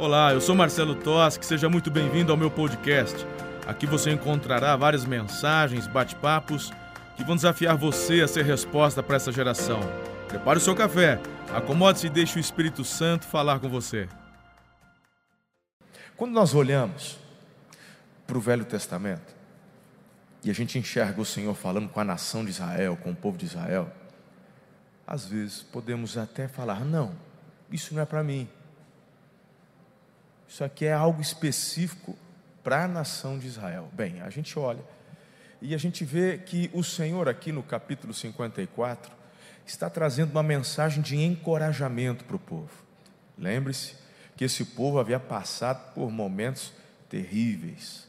Olá, eu sou Marcelo Toschi, seja muito bem-vindo ao meu podcast. Aqui você encontrará várias mensagens, bate-papos que vão desafiar você a ser resposta para essa geração. Prepare o seu café, acomode-se e deixe o Espírito Santo falar com você. Quando nós olhamos para o Velho Testamento e a gente enxerga o Senhor falando com a nação de Israel, com o povo de Israel, às vezes podemos até falar: não, isso não é para mim. Isso aqui é algo específico para a nação de Israel. Bem, a gente olha e a gente vê que o Senhor, aqui no capítulo 54, está trazendo uma mensagem de encorajamento para o povo. Lembre-se que esse povo havia passado por momentos terríveis.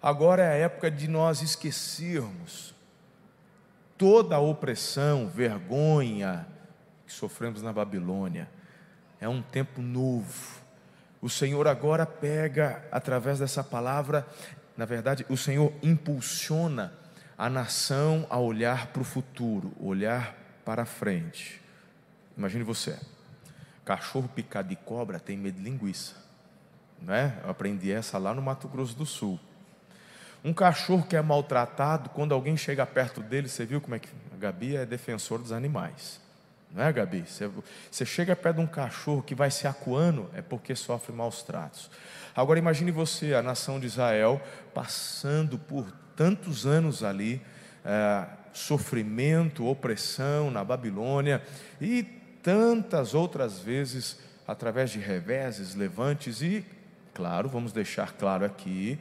Agora é a época de nós esquecermos toda a opressão, vergonha que sofremos na Babilônia. É um tempo novo. O Senhor agora pega, através dessa palavra, na verdade, o Senhor impulsiona a nação a olhar para o futuro, olhar para frente. Imagine você, cachorro picado de cobra tem medo de linguiça, não é? Eu aprendi essa lá no Mato Grosso do Sul. Um cachorro que é maltratado, quando alguém chega perto dele, você viu como é que a Gabi é defensor dos animais. Não é, Gabi? Você, você chega perto de um cachorro que vai se acuando, é porque sofre maus tratos. Agora imagine você, a nação de Israel, passando por tantos anos ali, é, sofrimento, opressão na Babilônia e tantas outras vezes através de reveses, levantes e, claro, vamos deixar claro aqui,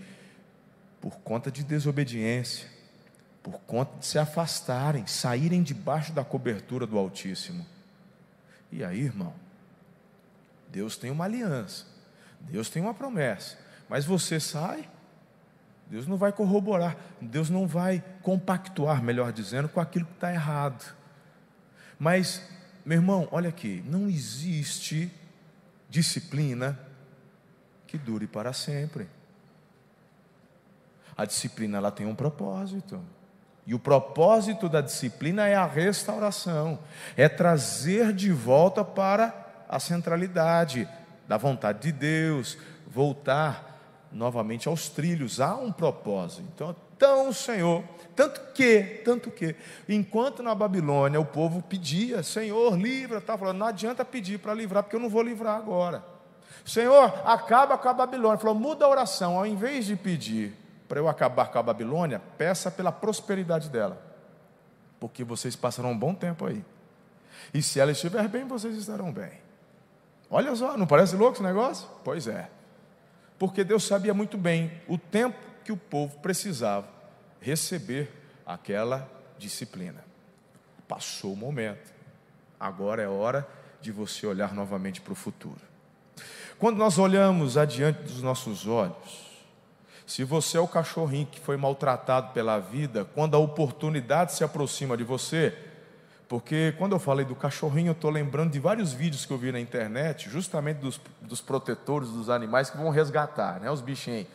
por conta de desobediência, por conta de se afastarem, saírem debaixo da cobertura do Altíssimo. E aí, irmão, Deus tem uma aliança, Deus tem uma promessa, mas você sai, Deus não vai corroborar, Deus não vai compactuar, melhor dizendo, com aquilo que está errado. Mas, meu irmão, olha aqui, não existe disciplina que dure para sempre. A disciplina ela tem um propósito. E o propósito da disciplina é a restauração, é trazer de volta para a centralidade da vontade de Deus, voltar novamente aos trilhos. Há um propósito. Então, então o Senhor, tanto que, tanto que, enquanto na Babilônia o povo pedia, Senhor, livra, estava falando, não adianta pedir para livrar, porque eu não vou livrar agora. Senhor, acaba com a Babilônia. Falou, muda a oração, ao invés de pedir para eu acabar com a Babilônia, peça pela prosperidade dela, porque vocês passarão um bom tempo aí. E se ela estiver bem, vocês estarão bem. Olha só, não parece louco esse negócio? Pois é. Porque Deus sabia muito bem o tempo que o povo precisava receber aquela disciplina. Passou o momento. Agora é hora de você olhar novamente para o futuro. Quando nós olhamos adiante dos nossos olhos, se você é o cachorrinho que foi maltratado pela vida, quando a oportunidade se aproxima de você, porque quando eu falei do cachorrinho, eu estou lembrando de vários vídeos que eu vi na internet, justamente dos, dos protetores dos animais que vão resgatar, né, os bichinhos.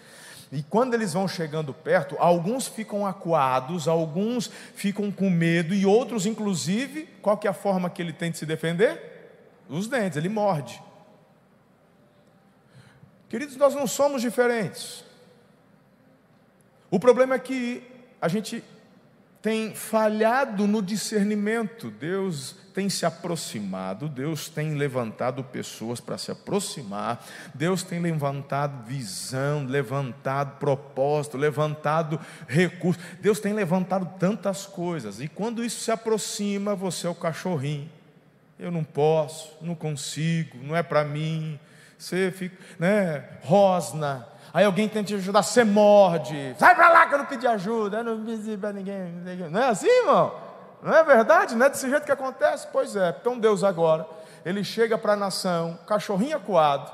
E quando eles vão chegando perto, alguns ficam acuados, alguns ficam com medo, e outros, inclusive, qual que é a forma que ele tem de se defender? Os dentes, ele morde. Queridos, nós não somos diferentes. O problema é que a gente tem falhado no discernimento. Deus tem se aproximado, Deus tem levantado pessoas para se aproximar, Deus tem levantado visão, levantado propósito, levantado recurso. Deus tem levantado tantas coisas. E quando isso se aproxima, você é o cachorrinho. Eu não posso, não consigo, não é para mim. Você fica, né? Rosna, Aí alguém tenta te ajudar, você morde. Sai para lá que eu não pedi ajuda, eu não pedi para ninguém. Não é assim, irmão? Não é verdade? Não é desse jeito que acontece? Pois é. Então Deus agora, ele chega para a nação, cachorrinho acuado,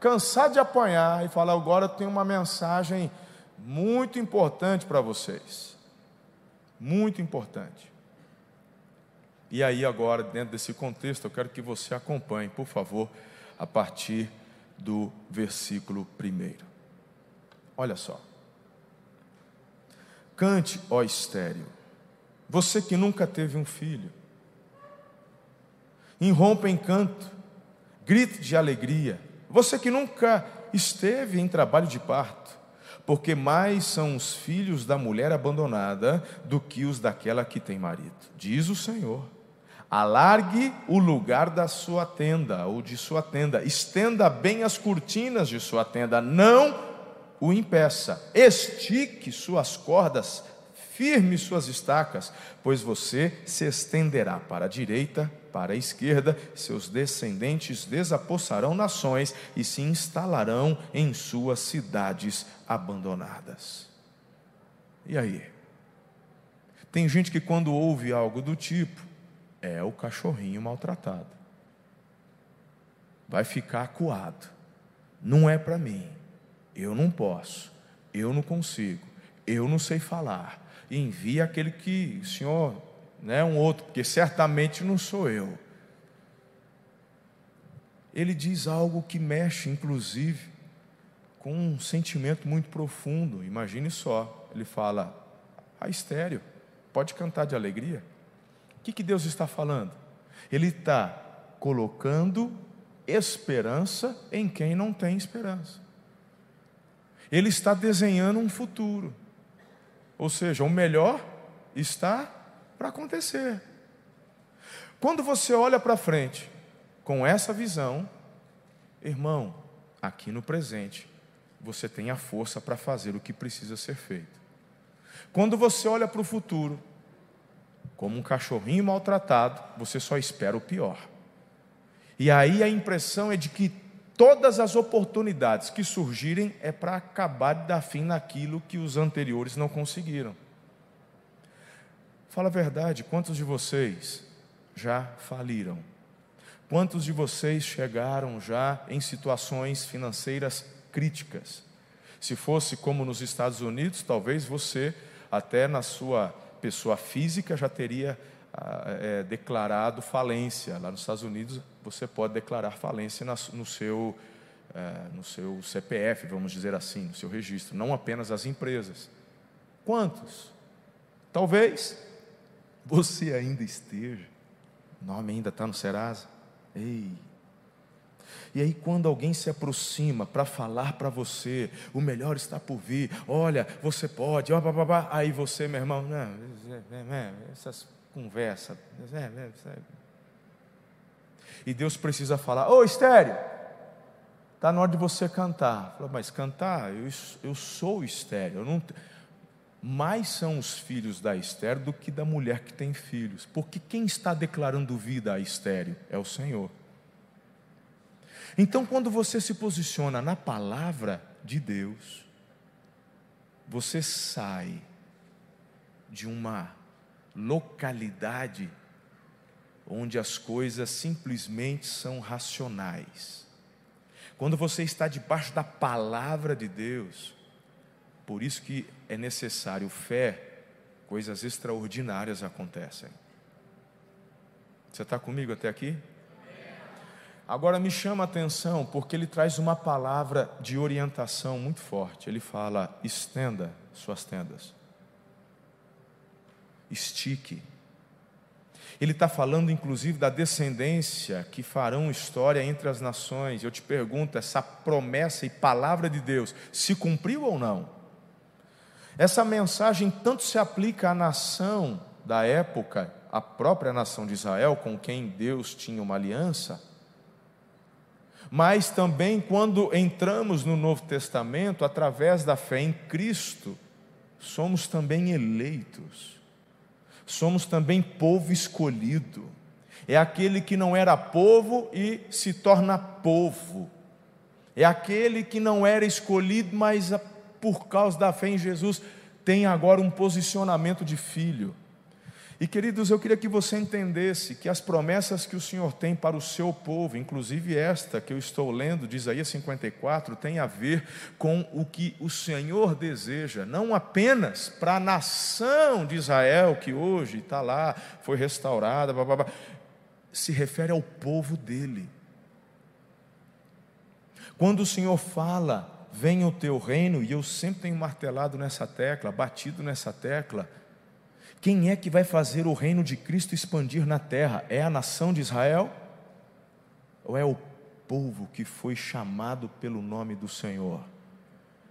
cansado de apanhar, e fala: agora eu tenho uma mensagem muito importante para vocês. Muito importante. E aí, agora, dentro desse contexto, eu quero que você acompanhe, por favor, a partir do versículo primeiro. Olha só. Cante, ó estéreo, você que nunca teve um filho. Irrompa em canto, grite de alegria, Você que nunca esteve em trabalho de parto, porque mais são os filhos da mulher abandonada do que os daquela que tem marido, diz o Senhor. Alargue o lugar da sua tenda ou de sua tenda, estenda bem as cortinas de sua tenda, não o impeça, estique suas cordas, firme suas estacas, pois você se estenderá para a direita, para a esquerda, seus descendentes desapossarão nações e se instalarão em suas cidades abandonadas. E aí? Tem gente que, quando ouve algo do tipo, é o cachorrinho maltratado, vai ficar acuado, não é para mim, eu não posso, eu não consigo, eu não sei falar. Envia aquele que, Senhor, né, um outro, porque certamente não sou eu. Ele diz algo que mexe, inclusive, com um sentimento muito profundo. Imagine só, ele fala: a estéreo, pode cantar de alegria. O que, que Deus está falando? Ele está colocando esperança em quem não tem esperança. Ele está desenhando um futuro. Ou seja, o melhor está para acontecer. Quando você olha para frente com essa visão, irmão, aqui no presente, você tem a força para fazer o que precisa ser feito. Quando você olha para o futuro, como um cachorrinho maltratado, você só espera o pior. E aí a impressão é de que todas as oportunidades que surgirem é para acabar de dar fim naquilo que os anteriores não conseguiram. Fala a verdade, quantos de vocês já faliram? Quantos de vocês chegaram já em situações financeiras críticas? Se fosse como nos Estados Unidos, talvez você, até na sua pessoa física, já teria é, declarado falência. Lá nos Estados Unidos, você pode declarar falência no seu, é, no seu CPF, vamos dizer assim, no seu registro, não apenas as empresas. Quantos? Talvez você ainda esteja, o nome ainda está no Serasa. Ei, e aí, quando alguém se aproxima para falar para você, o melhor está por vir, olha, você pode, ó, aí você, meu irmão, não, essas conversas. E Deus precisa falar: Ô estéreo, está na hora de você cantar. Fala, mas cantar, eu, eu sou estéreo. Eu não, mais são os filhos da estéreo do que da mulher que tem filhos. Porque quem está declarando vida a estéreo é o Senhor. Então, quando você se posiciona na palavra de Deus, você sai de uma localidade onde as coisas simplesmente são racionais. Quando você está debaixo da palavra de Deus, por isso que é necessário fé, coisas extraordinárias acontecem. Você está comigo até aqui? Agora me chama a atenção porque ele traz uma palavra de orientação muito forte. Ele fala: estenda suas tendas, estique ele está falando, inclusive, da descendência que farão história entre as nações. Eu te pergunto: essa promessa e palavra de Deus se cumpriu ou não? Essa mensagem tanto se aplica à nação da época, à própria nação de Israel, com quem Deus tinha uma aliança, mas também quando entramos no Novo Testamento, através da fé em Cristo, somos também eleitos somos também povo escolhido. É aquele que não era povo e se torna povo. É aquele que não era escolhido, mas por causa da fé em Jesus tem agora um posicionamento de filho. E queridos, eu queria que você entendesse que as promessas que o Senhor tem para o seu povo, inclusive esta que eu estou lendo de Isaías 54, tem a ver com o que o Senhor deseja, não apenas para a nação de Israel, que hoje está lá, foi restaurada, blá, blá, blá, se refere ao povo dele. Quando o Senhor fala, venha o teu reino, e eu sempre tenho martelado nessa tecla, batido nessa tecla, quem é que vai fazer o reino de Cristo expandir na terra? É a nação de Israel? Ou é o povo que foi chamado pelo nome do Senhor,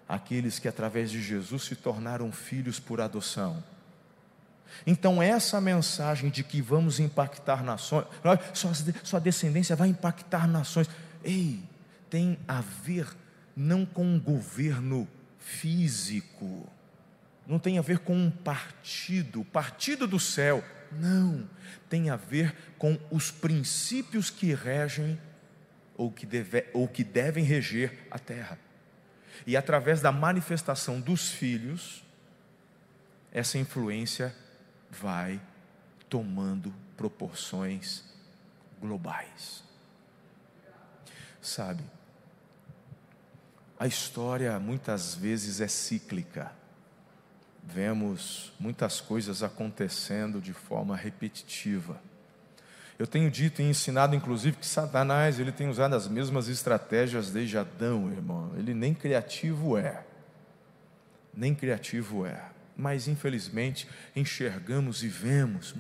aqueles que através de Jesus se tornaram filhos por adoção. Então, essa mensagem de que vamos impactar nações, sua descendência vai impactar nações, ei, tem a ver não com um governo físico, não tem a ver com um partido, partido do céu, não, tem a ver com os princípios que regem ou que, deve, ou que devem reger a terra. E através da manifestação dos filhos, essa influência vai tomando proporções globais. Sabe, a história muitas vezes é cíclica. Vemos muitas coisas acontecendo de forma repetitiva. Eu tenho dito e ensinado, inclusive, que Satanás ele tem usado as mesmas estratégias desde Adão, irmão. Ele nem criativo é, nem criativo é. Mas infelizmente enxergamos e vemos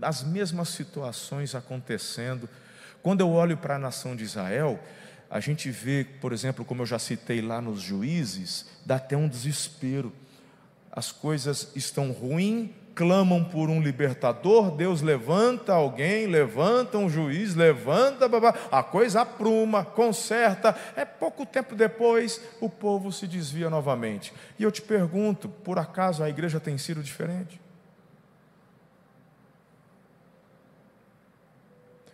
as mesmas situações acontecendo. Quando eu olho para a nação de Israel, a gente vê, por exemplo, como eu já citei lá nos juízes, dá até um desespero. As coisas estão ruins clamam por um libertador, Deus levanta alguém, levanta um juiz, levanta, babá, a coisa apruma, conserta. É pouco tempo depois, o povo se desvia novamente. E eu te pergunto, por acaso a igreja tem sido diferente?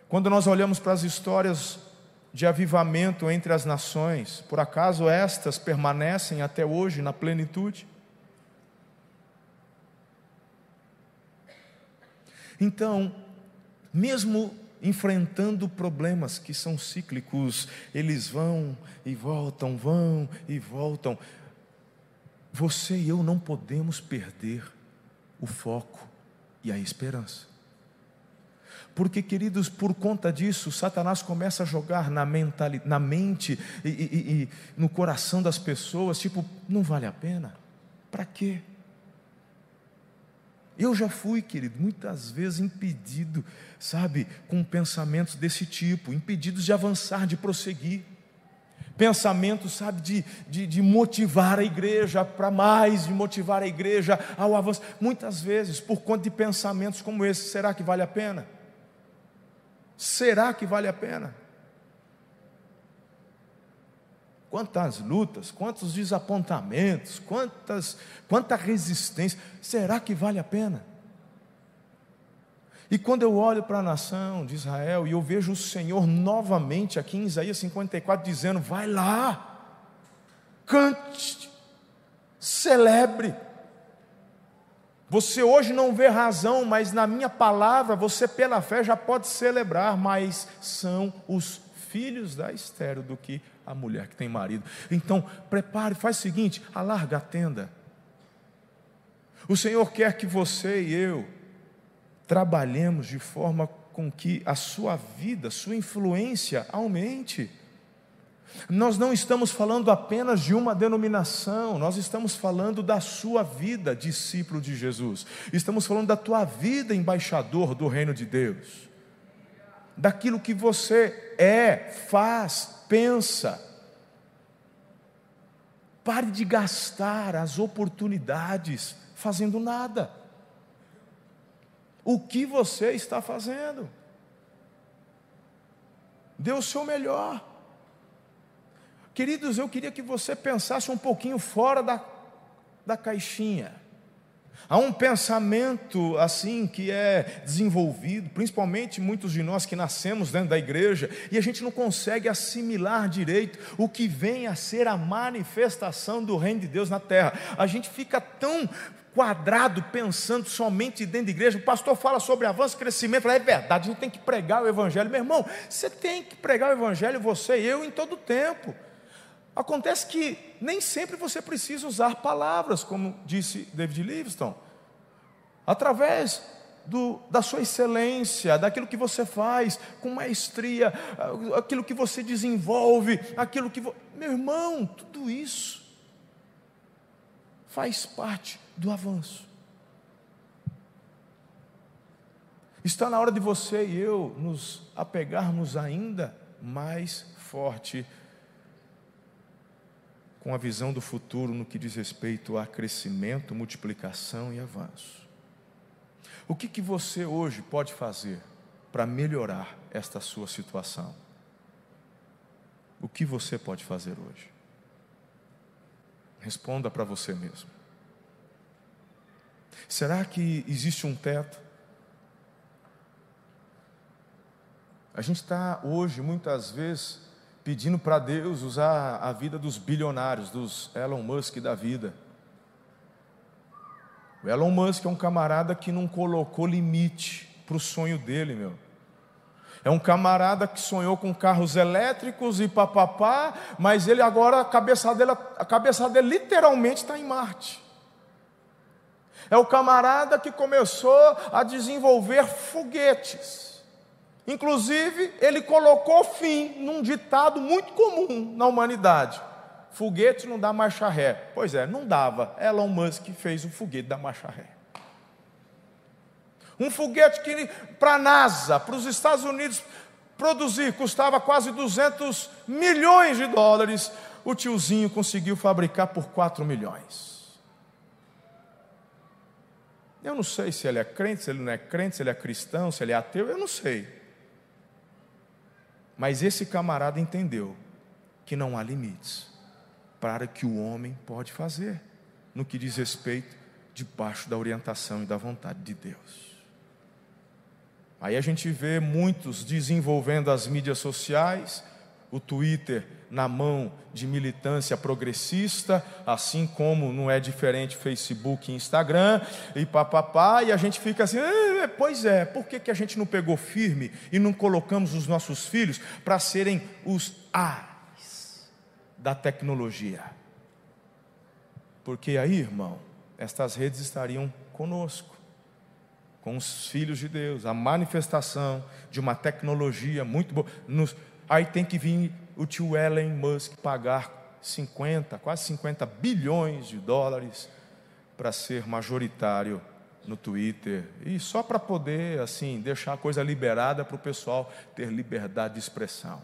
Quando nós olhamos para as histórias de avivamento entre as nações, por acaso estas permanecem até hoje na plenitude? Então, mesmo enfrentando problemas que são cíclicos, eles vão e voltam, vão e voltam. Você e eu não podemos perder o foco e a esperança. Porque, queridos, por conta disso, Satanás começa a jogar na, mentalidade, na mente e, e, e no coração das pessoas, tipo, não vale a pena? Para quê? Eu já fui, querido, muitas vezes impedido, sabe, com pensamentos desse tipo, impedidos de avançar, de prosseguir. Pensamentos, sabe, de, de, de motivar a igreja para mais, de motivar a igreja ao avanço. Muitas vezes, por conta de pensamentos como esse, será que vale a pena? Será que vale a pena? Quantas lutas, quantos desapontamentos, quantas, quanta resistência. Será que vale a pena? E quando eu olho para a nação de Israel e eu vejo o Senhor novamente aqui em Isaías 54 dizendo: vai lá, cante, celebre. Você hoje não vê razão, mas na minha palavra você pela fé já pode celebrar, mas são os filhos da estéreo do que a mulher que tem marido. Então, prepare, faz o seguinte: alarga a tenda. O Senhor quer que você e eu trabalhemos de forma com que a sua vida, sua influência aumente. Nós não estamos falando apenas de uma denominação, nós estamos falando da sua vida, discípulo de Jesus. Estamos falando da tua vida, embaixador do reino de Deus. Daquilo que você é, faz, pensa. Pare de gastar as oportunidades fazendo nada. O que você está fazendo? Dê o seu melhor. Queridos, eu queria que você pensasse um pouquinho fora da, da caixinha. Há um pensamento assim que é desenvolvido, principalmente muitos de nós que nascemos dentro da igreja, e a gente não consegue assimilar direito o que vem a ser a manifestação do reino de Deus na terra. A gente fica tão quadrado pensando somente dentro da igreja. O pastor fala sobre avanço crescimento. Fala, é verdade, a gente tem que pregar o evangelho. Meu irmão, você tem que pregar o evangelho, você e eu, em todo o tempo. Acontece que nem sempre você precisa usar palavras, como disse David Livingstone. Através do, da sua excelência, daquilo que você faz com maestria, aquilo que você desenvolve, aquilo que. Vo... Meu irmão, tudo isso faz parte do avanço. Está na hora de você e eu nos apegarmos ainda mais forte com a visão do futuro no que diz respeito a crescimento, multiplicação e avanço. O que, que você hoje pode fazer para melhorar esta sua situação? O que você pode fazer hoje? Responda para você mesmo. Será que existe um teto? A gente está hoje, muitas vezes, pedindo para Deus usar a vida dos bilionários, dos Elon Musk da vida. O Elon Musk é um camarada que não colocou limite para o sonho dele, meu. É um camarada que sonhou com carros elétricos e papapá, mas ele agora, a cabeça dele, a cabeça dele literalmente está em Marte. É o camarada que começou a desenvolver foguetes. Inclusive, ele colocou fim num ditado muito comum na humanidade: foguete não dá marcha ré. Pois é, não dava. Elon Musk fez o foguete da marcha ré. Um foguete que para a NASA, para os Estados Unidos produzir, custava quase 200 milhões de dólares. O tiozinho conseguiu fabricar por 4 milhões. Eu não sei se ele é crente, se ele não é crente, se ele é cristão, se ele é ateu, eu não sei. Mas esse camarada entendeu que não há limites para que o homem pode fazer no que diz respeito debaixo da orientação e da vontade de Deus. Aí a gente vê muitos desenvolvendo as mídias sociais, o Twitter na mão de militância progressista, assim como não é diferente Facebook e Instagram, e papapá, e a gente fica assim, eh, pois é, por que, que a gente não pegou firme e não colocamos os nossos filhos para serem os A's da tecnologia? Porque aí, irmão, estas redes estariam conosco, com os filhos de Deus, a manifestação de uma tecnologia muito boa. Nos, aí tem que vir o tio Elon Musk pagar 50, quase 50 bilhões de dólares para ser majoritário no Twitter e só para poder assim deixar a coisa liberada para o pessoal ter liberdade de expressão.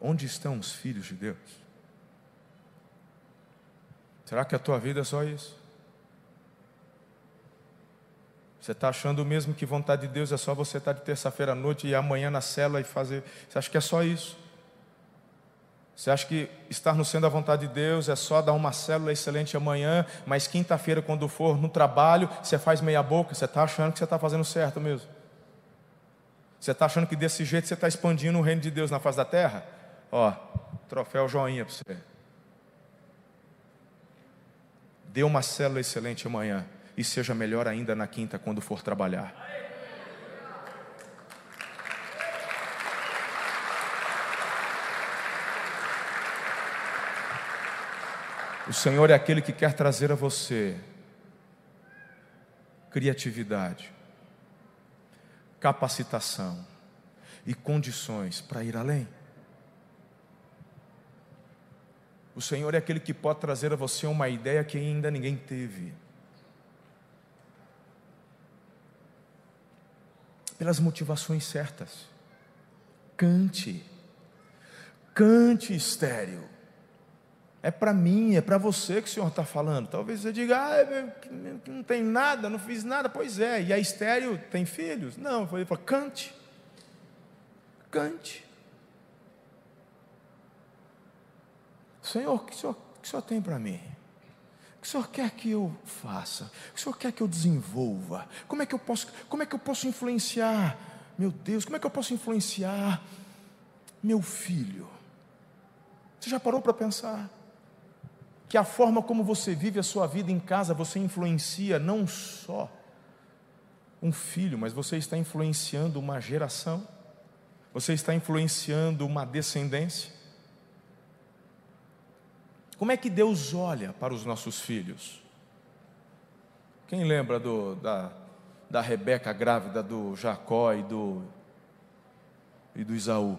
Onde estão os filhos de Deus? Será que a tua vida é só isso? Você está achando mesmo que vontade de Deus é só você estar tá de terça-feira à noite e amanhã na cela e fazer. Você acha que é só isso? Você acha que estar no centro da vontade de Deus é só dar uma célula excelente amanhã, mas quinta-feira, quando for no trabalho, você faz meia boca? Você está achando que você está fazendo certo mesmo? Você está achando que desse jeito você está expandindo o reino de Deus na face da terra? Ó, troféu joinha para você. Dê uma célula excelente amanhã e seja melhor ainda na quinta quando for trabalhar. O Senhor é aquele que quer trazer a você criatividade, capacitação e condições para ir além. O Senhor é aquele que pode trazer a você uma ideia que ainda ninguém teve. Pelas motivações certas. Cante. Cante estéreo. É para mim, é para você que o Senhor está falando. Talvez você diga, ah, não tem nada, não fiz nada. Pois é, e a estéreo tem filhos? Não, ele falou, cante. Cante. Senhor, o que o Senhor, o que o senhor tem para mim? Que o Senhor quer que eu faça? O que o Senhor quer que eu desenvolva? Como é que eu posso, como é que eu posso influenciar? Meu Deus, como é que eu posso influenciar meu filho? Você já parou para pensar? Que a forma como você vive a sua vida em casa, você influencia não só um filho, mas você está influenciando uma geração, você está influenciando uma descendência. Como é que Deus olha para os nossos filhos? Quem lembra do, da, da Rebeca grávida do Jacó e do, e do Isaú?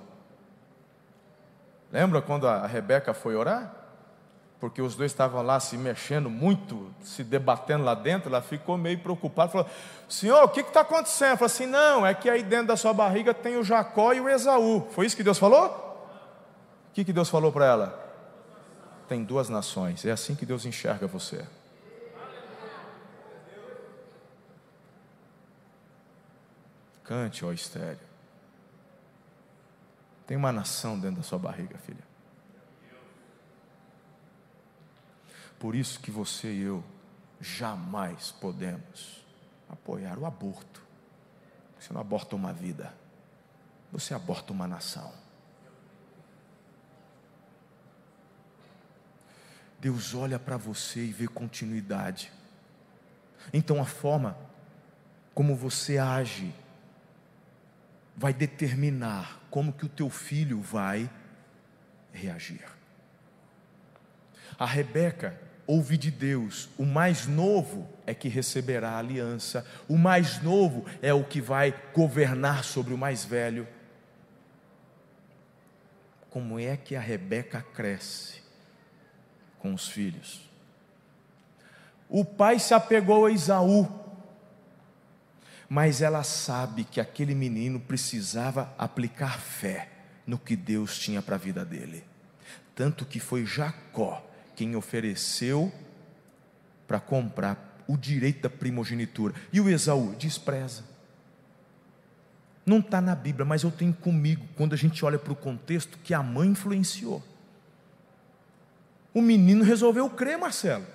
Lembra quando a Rebeca foi orar? porque os dois estavam lá se mexendo muito, se debatendo lá dentro, ela ficou meio preocupada, falou, Senhor, o que está acontecendo? Ela falou assim, não, é que aí dentro da sua barriga tem o Jacó e o Esaú. Foi isso que Deus falou? O que, que Deus falou para ela? Tem duas nações, é assim que Deus enxerga você. Cante, ó estéreo. Tem uma nação dentro da sua barriga, filha. Por isso que você e eu jamais podemos apoiar o aborto. Você não aborta uma vida, você aborta uma nação. Deus olha para você e vê continuidade. Então a forma como você age vai determinar como que o teu filho vai reagir. A Rebeca ouve de Deus. O mais novo é que receberá a aliança. O mais novo é o que vai governar sobre o mais velho. Como é que a Rebeca cresce com os filhos? O pai se apegou a Esaú, mas ela sabe que aquele menino precisava aplicar fé no que Deus tinha para a vida dele. Tanto que foi Jacó quem ofereceu para comprar o direito da primogenitura. E o Esaú despreza. Não está na Bíblia, mas eu tenho comigo, quando a gente olha para o contexto, que a mãe influenciou. O menino resolveu crer, Marcelo.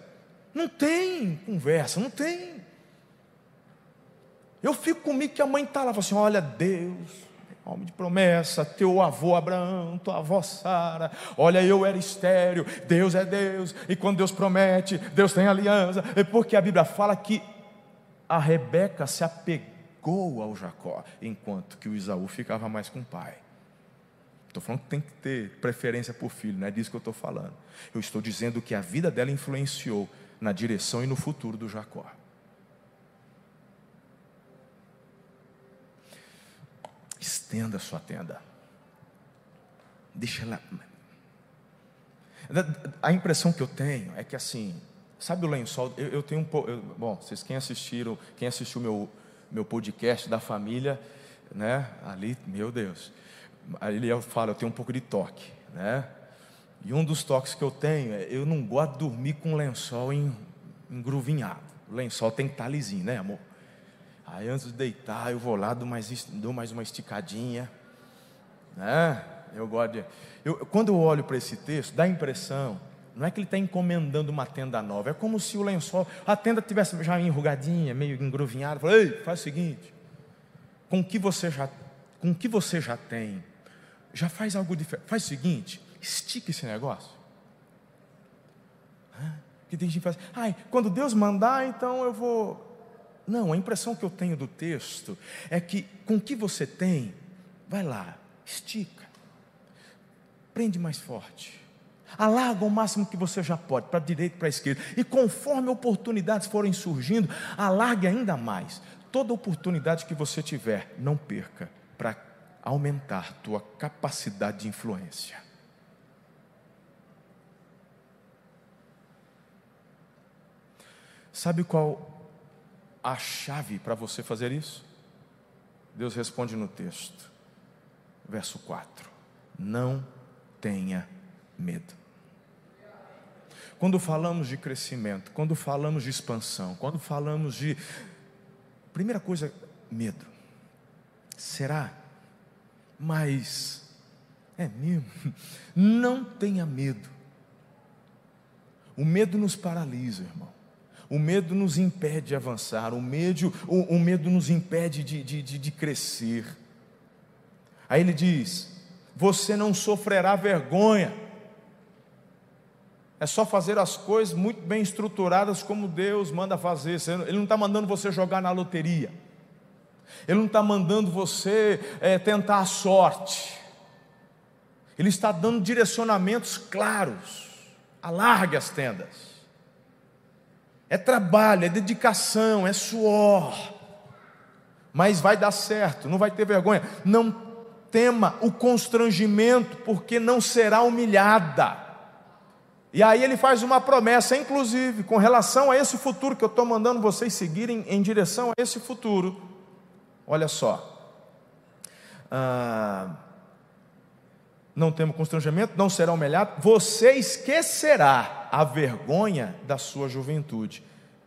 Não tem conversa, não tem. Eu fico comigo que a mãe está lá, fala assim: olha, Deus homem de promessa, teu avô Abraão, tua avó Sara, olha, eu era estéreo, Deus é Deus, e quando Deus promete, Deus tem aliança, é porque a Bíblia fala que a Rebeca se apegou ao Jacó, enquanto que o Isaú ficava mais com o pai. Estou falando que tem que ter preferência por filho, não é disso que eu estou falando. Eu estou dizendo que a vida dela influenciou na direção e no futuro do Jacó. Estenda sua tenda. Deixa ela. A impressão que eu tenho é que assim, sabe o lençol? Eu, eu tenho um pouco. Bom, vocês quem assistiram, quem assistiu meu meu podcast da família, né? Ali, meu Deus. Ali eu falo, eu tenho um pouco de toque, né? E um dos toques que eu tenho é eu não gosto de dormir com lençol engruvinhado. O lençol tem que estar lisinho, né, amor? Aí antes de deitar, eu vou lá, dou mais, dou mais uma esticadinha. Né? Eu gosto de. Eu, quando eu olho para esse texto, dá a impressão, não é que ele está encomendando uma tenda nova, é como se o lençol, a tenda tivesse já enrugadinha, meio engruvinhada. Falei, ei, faz o seguinte, com o que você já, com que você já tem, já faz algo diferente. Faz o seguinte, estica esse negócio. Que tem gente que faz, ai, quando Deus mandar, então eu vou não, a impressão que eu tenho do texto é que com o que você tem, vai lá, estica, prende mais forte, alarga o máximo que você já pode, para a direita e para a esquerda, e conforme oportunidades forem surgindo, alargue ainda mais. Toda oportunidade que você tiver, não perca, para aumentar tua capacidade de influência. Sabe qual a chave para você fazer isso? Deus responde no texto, verso 4: Não tenha medo. Quando falamos de crescimento, quando falamos de expansão, quando falamos de. Primeira coisa, medo. Será? Mas. É mesmo? Não tenha medo. O medo nos paralisa, irmão. O medo nos impede de avançar, o medo, o, o medo nos impede de, de, de, de crescer. Aí ele diz: Você não sofrerá vergonha, é só fazer as coisas muito bem estruturadas como Deus manda fazer. Ele não está mandando você jogar na loteria, Ele não está mandando você é, tentar a sorte, Ele está dando direcionamentos claros. Alargue as tendas. É trabalho, é dedicação, é suor. Mas vai dar certo, não vai ter vergonha. Não tema o constrangimento, porque não será humilhada. E aí ele faz uma promessa, inclusive, com relação a esse futuro que eu estou mandando vocês seguirem em direção a esse futuro. Olha só. Ah, não temos constrangimento, não será humilhado. Você esquecerá a vergonha da sua juventude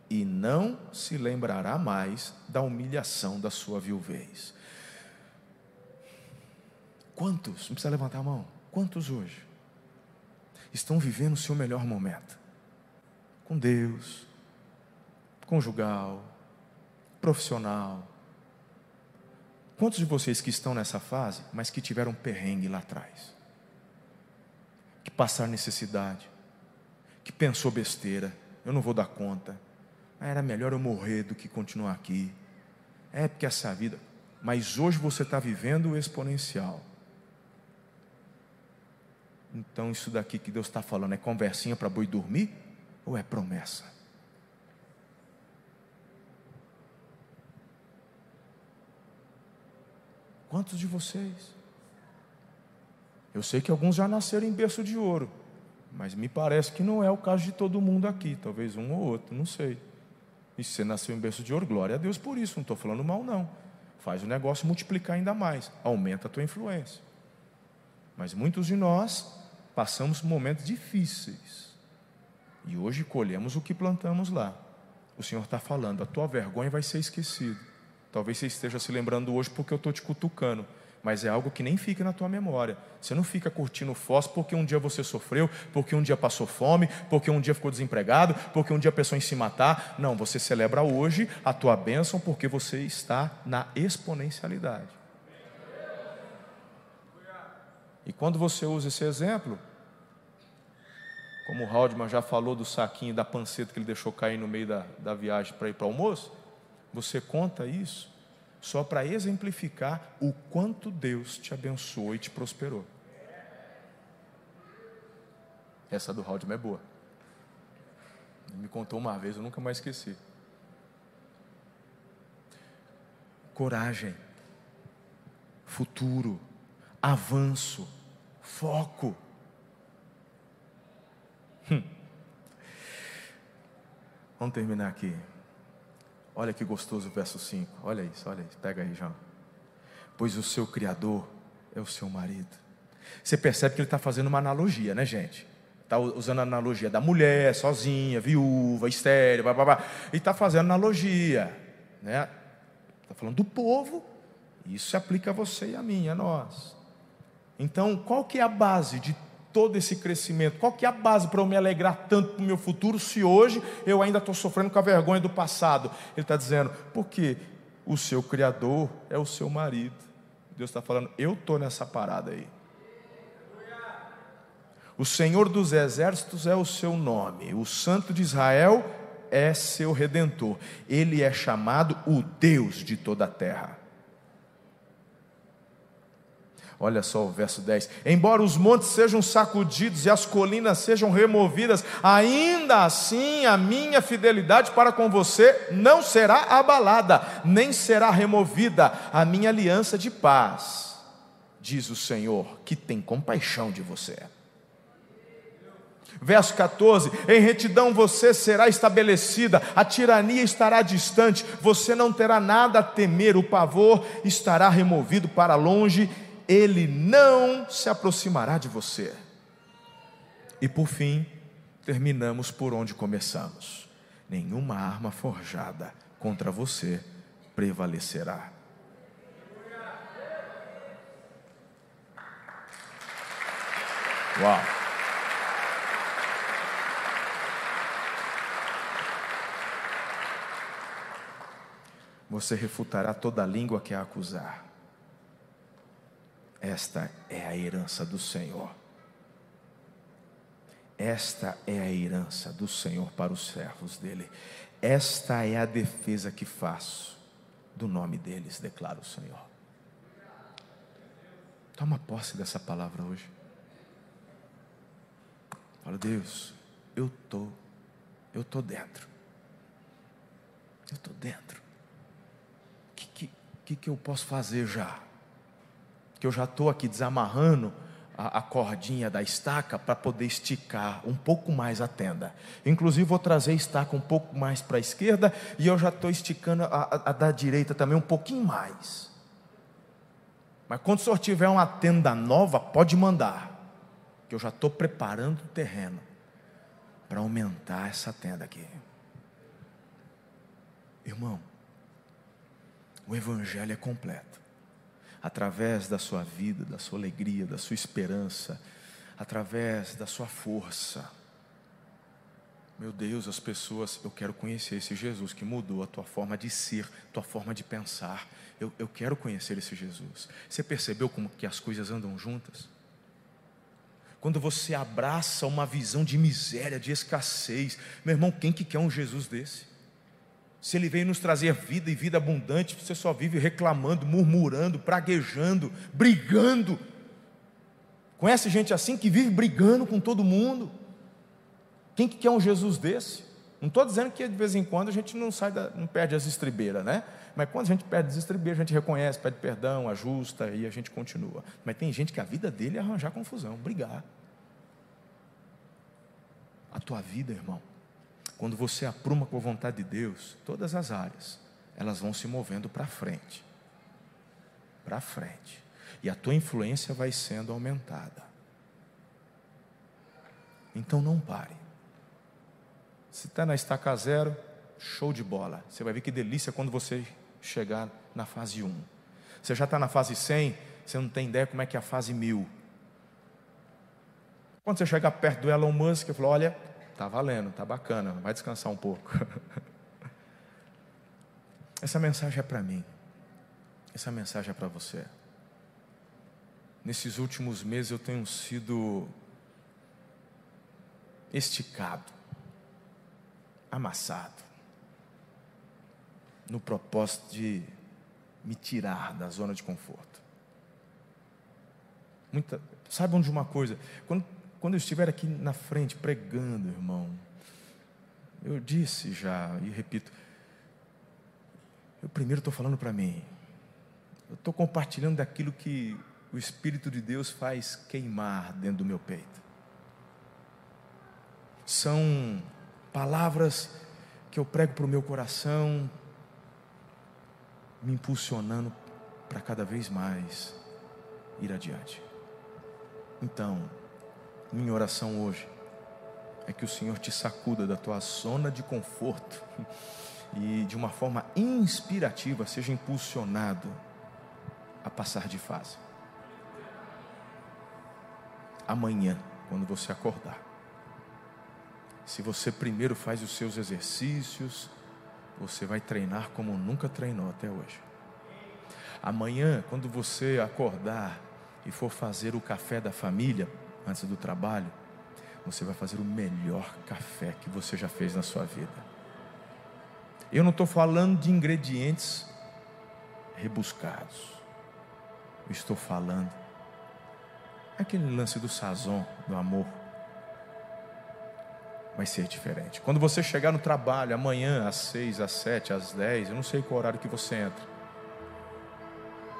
e não se lembrará mais da humilhação da sua viuvez. Quantos, não precisa levantar a mão, quantos hoje estão vivendo o seu melhor momento? Com Deus, conjugal, profissional. Quantos de vocês que estão nessa fase, mas que tiveram perrengue lá atrás? Que passaram necessidade, que pensou besteira, eu não vou dar conta. Ah, era melhor eu morrer do que continuar aqui. É porque essa vida. Mas hoje você está vivendo o exponencial. Então, isso daqui que Deus está falando é conversinha para boi dormir? Ou é promessa? Quantos de vocês? Eu sei que alguns já nasceram em berço de ouro, mas me parece que não é o caso de todo mundo aqui, talvez um ou outro, não sei. E se você nasceu em berço de ouro, glória a Deus por isso, não estou falando mal, não. Faz o negócio multiplicar ainda mais, aumenta a tua influência. Mas muitos de nós passamos momentos difíceis. E hoje colhemos o que plantamos lá. O Senhor está falando, a tua vergonha vai ser esquecida. Talvez você esteja se lembrando hoje porque eu estou te cutucando, mas é algo que nem fica na tua memória. Você não fica curtindo fósforo porque um dia você sofreu, porque um dia passou fome, porque um dia ficou desempregado, porque um dia pensou em se matar. Não, você celebra hoje a tua bênção porque você está na exponencialidade. E quando você usa esse exemplo, como o Haldman já falou do saquinho da panceta que ele deixou cair no meio da, da viagem para ir para o almoço, você conta isso só para exemplificar o quanto Deus te abençoou e te prosperou. Essa do Haldman é boa. Ele me contou uma vez, eu nunca mais esqueci. Coragem, futuro, avanço, foco. Hum. Vamos terminar aqui. Olha que gostoso o verso 5. Olha isso, olha isso. Pega aí, João. Pois o seu Criador é o seu marido. Você percebe que ele está fazendo uma analogia, né, gente? Está usando a analogia da mulher, sozinha, viúva, estéreo, blá, blá, blá. e está fazendo analogia, né? Está falando do povo, isso se aplica a você e a mim, a nós. Então, qual que é a base de todo esse crescimento? Qual que é a base para eu me alegrar tanto para o meu futuro se hoje eu ainda estou sofrendo com a vergonha do passado? Ele está dizendo, porque o seu Criador é o seu marido. Deus está falando, eu estou nessa parada aí. O Senhor dos Exércitos é o seu nome, o Santo de Israel é seu redentor. Ele é chamado o Deus de toda a terra. Olha só o verso 10: Embora os montes sejam sacudidos e as colinas sejam removidas, ainda assim a minha fidelidade para com você não será abalada, nem será removida. A minha aliança de paz, diz o Senhor, que tem compaixão de você. Verso 14: Em retidão você será estabelecida, a tirania estará distante, você não terá nada a temer, o pavor estará removido para longe ele não se aproximará de você. E por fim, terminamos por onde começamos: nenhuma arma forjada contra você prevalecerá. Uau! Você refutará toda língua que a acusar esta é a herança do Senhor. Esta é a herança do Senhor para os servos dele. Esta é a defesa que faço do nome deles, declara o Senhor. Toma posse dessa palavra hoje. Fala, Deus, eu tô, eu tô dentro. Eu tô dentro. O que, que, que, que eu posso fazer já? Que eu já estou aqui desamarrando a, a, cordinha da estaca para poder esticar um pouco mais a tenda. Inclusive, vou trazer a estaca um pouco mais para a esquerda e eu já estou esticando a, a, a da direita também um pouquinho mais. Mas quando o senhor tiver uma tenda nova, pode mandar, que eu já estou preparando o terreno para aumentar essa tenda aqui. Irmão, o Evangelho é completo através da sua vida, da sua alegria, da sua esperança, através da sua força. Meu Deus, as pessoas, eu quero conhecer esse Jesus que mudou a tua forma de ser, tua forma de pensar. Eu, eu quero conhecer esse Jesus. Você percebeu como que as coisas andam juntas? Quando você abraça uma visão de miséria, de escassez, meu irmão, quem que quer um Jesus desse? Se Ele veio nos trazer vida e vida abundante, você só vive reclamando, murmurando, praguejando, brigando. Conhece gente assim que vive brigando com todo mundo? Quem que quer um Jesus desse? Não estou dizendo que de vez em quando a gente não sai, da, não perde as estribeiras, né? Mas quando a gente perde as estribeiras, a gente reconhece, pede perdão, ajusta e a gente continua. Mas tem gente que a vida dele é arranjar confusão, brigar. A tua vida, irmão, quando você apruma com a vontade de Deus, todas as áreas, elas vão se movendo para frente. Para frente. E a tua influência vai sendo aumentada. Então não pare. Se está na estaca zero, show de bola. Você vai ver que delícia quando você chegar na fase 1. Você já está na fase 100, você não tem ideia como é que é a fase 1000. Quando você chegar perto do Elon Musk, você fala: olha, Tá valendo, tá bacana, vai descansar um pouco. Essa mensagem é para mim. Essa mensagem é para você. Nesses últimos meses eu tenho sido esticado, amassado, no propósito de me tirar da zona de conforto. Muita, saibam de uma coisa, quando quando eu estiver aqui na frente pregando, irmão, eu disse já e repito, eu primeiro estou falando para mim, eu estou compartilhando daquilo que o Espírito de Deus faz queimar dentro do meu peito. São palavras que eu prego para o meu coração, me impulsionando para cada vez mais ir adiante. Então, minha oração hoje é que o Senhor te sacuda da tua zona de conforto e de uma forma inspirativa seja impulsionado a passar de fase. Amanhã, quando você acordar, se você primeiro faz os seus exercícios, você vai treinar como nunca treinou até hoje. Amanhã, quando você acordar e for fazer o café da família, antes do trabalho, você vai fazer o melhor café que você já fez na sua vida. Eu não estou falando de ingredientes rebuscados. Eu estou falando aquele lance do sazon, do amor. Vai ser diferente. Quando você chegar no trabalho amanhã, às seis, às sete, às dez, eu não sei qual horário que você entra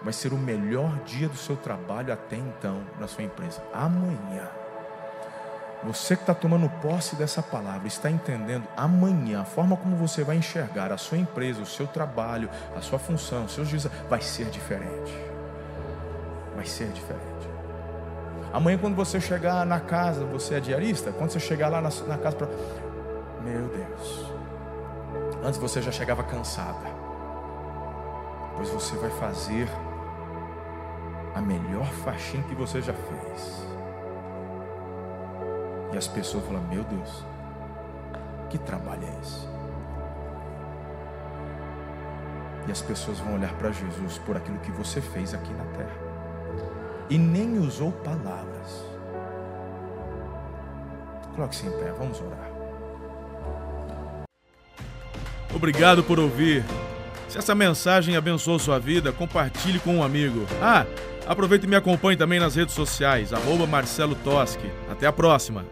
vai ser o melhor dia do seu trabalho até então na sua empresa. Amanhã. Você que está tomando posse dessa palavra, está entendendo amanhã a forma como você vai enxergar a sua empresa, o seu trabalho, a sua função, seus dias, vai ser diferente. Vai ser diferente. Amanhã, quando você chegar na casa, você é diarista? Quando você chegar lá na, na casa, para. Meu Deus. Antes você já chegava cansada. Pois você vai fazer a melhor faxina que você já fez. E as pessoas falam: Meu Deus, que trabalho é esse? E as pessoas vão olhar para Jesus por aquilo que você fez aqui na terra. E nem usou palavras. Coloque-se em pé, vamos orar. Obrigado por ouvir. Se essa mensagem abençoou sua vida, compartilhe com um amigo. Ah, Aproveite e me acompanhe também nas redes sociais, arroba Marcelo Toschi. Até a próxima!